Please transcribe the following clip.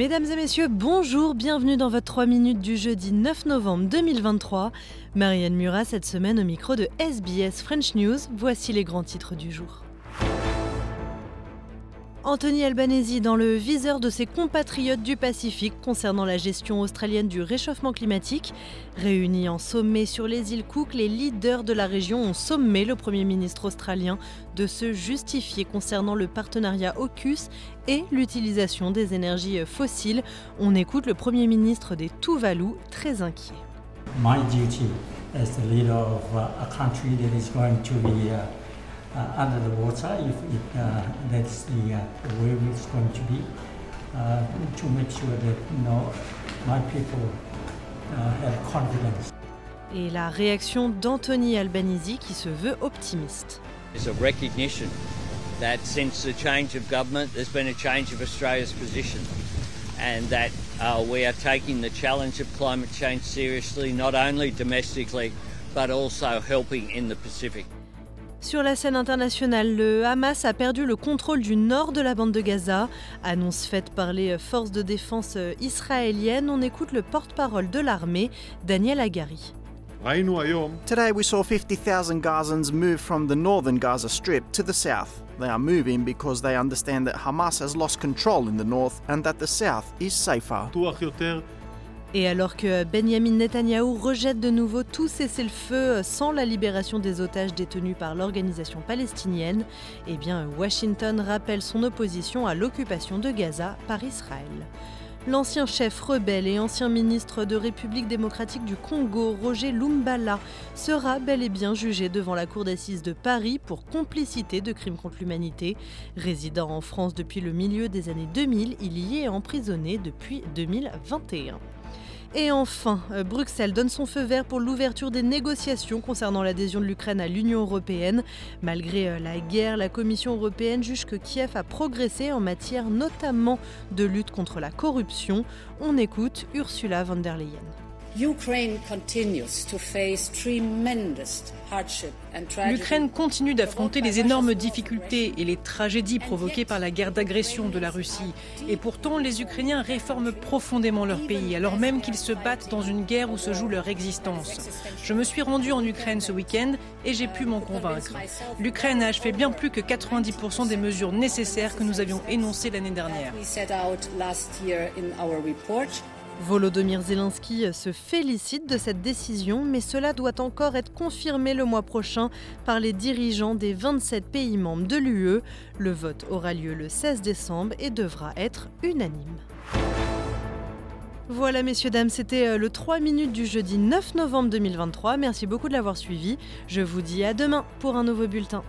Mesdames et messieurs, bonjour, bienvenue dans votre 3 minutes du jeudi 9 novembre 2023. Marianne Murat cette semaine au micro de SBS French News, voici les grands titres du jour. Anthony Albanese dans le viseur de ses compatriotes du Pacifique concernant la gestion australienne du réchauffement climatique. Réunis en sommet sur les îles Cook, les leaders de la région ont sommé le Premier ministre australien de se justifier concernant le partenariat AUKUS et l'utilisation des énergies fossiles. On écoute le Premier ministre des Tuvalu très inquiet. My duty as the leader of a country that is going to be uh, under the water, if it, uh, that's the, uh, the way it's going to be, uh, to make sure that you know, my people uh, have confidence. Et la réaction d'Anthony Albanese qui se veut optimiste. There's a recognition that since the change of government, there's been a change of Australia's position, and that uh, we are taking the challenge of climate change seriously, not only domestically, but also helping in the Pacific. Sur la scène internationale, le Hamas a perdu le contrôle du nord de la bande de Gaza. Annonce faite par les forces de défense israéliennes. On écoute le porte-parole de l'armée, Daniel Agari. Today we saw 50,000 Gazans move from the northern Gaza Strip to the south. They are moving because they understand that Hamas has lost control in the north and that the south is safer. Et alors que Benjamin Netanyahou rejette de nouveau tout cessez-le-feu sans la libération des otages détenus par l'organisation palestinienne, eh bien Washington rappelle son opposition à l'occupation de Gaza par Israël. L'ancien chef rebelle et ancien ministre de République démocratique du Congo, Roger Lumbala, sera bel et bien jugé devant la cour d'assises de Paris pour complicité de crimes contre l'humanité. Résidant en France depuis le milieu des années 2000, il y est emprisonné depuis 2021. Et enfin, Bruxelles donne son feu vert pour l'ouverture des négociations concernant l'adhésion de l'Ukraine à l'Union européenne. Malgré la guerre, la Commission européenne juge que Kiev a progressé en matière notamment de lutte contre la corruption. On écoute Ursula von der Leyen. L'Ukraine continue d'affronter les énormes difficultés et les tragédies provoquées par la guerre d'agression de la Russie. Et pourtant, les Ukrainiens réforment profondément leur pays, alors même qu'ils se battent dans une guerre où se joue leur existence. Je me suis rendu en Ukraine ce week-end et j'ai pu m'en convaincre. L'Ukraine a achevé bien plus que 90% des mesures nécessaires que nous avions énoncées l'année dernière. Volodymyr Zelensky se félicite de cette décision, mais cela doit encore être confirmé le mois prochain par les dirigeants des 27 pays membres de l'UE. Le vote aura lieu le 16 décembre et devra être unanime. Voilà messieurs, dames, c'était le 3 minutes du jeudi 9 novembre 2023. Merci beaucoup de l'avoir suivi. Je vous dis à demain pour un nouveau bulletin.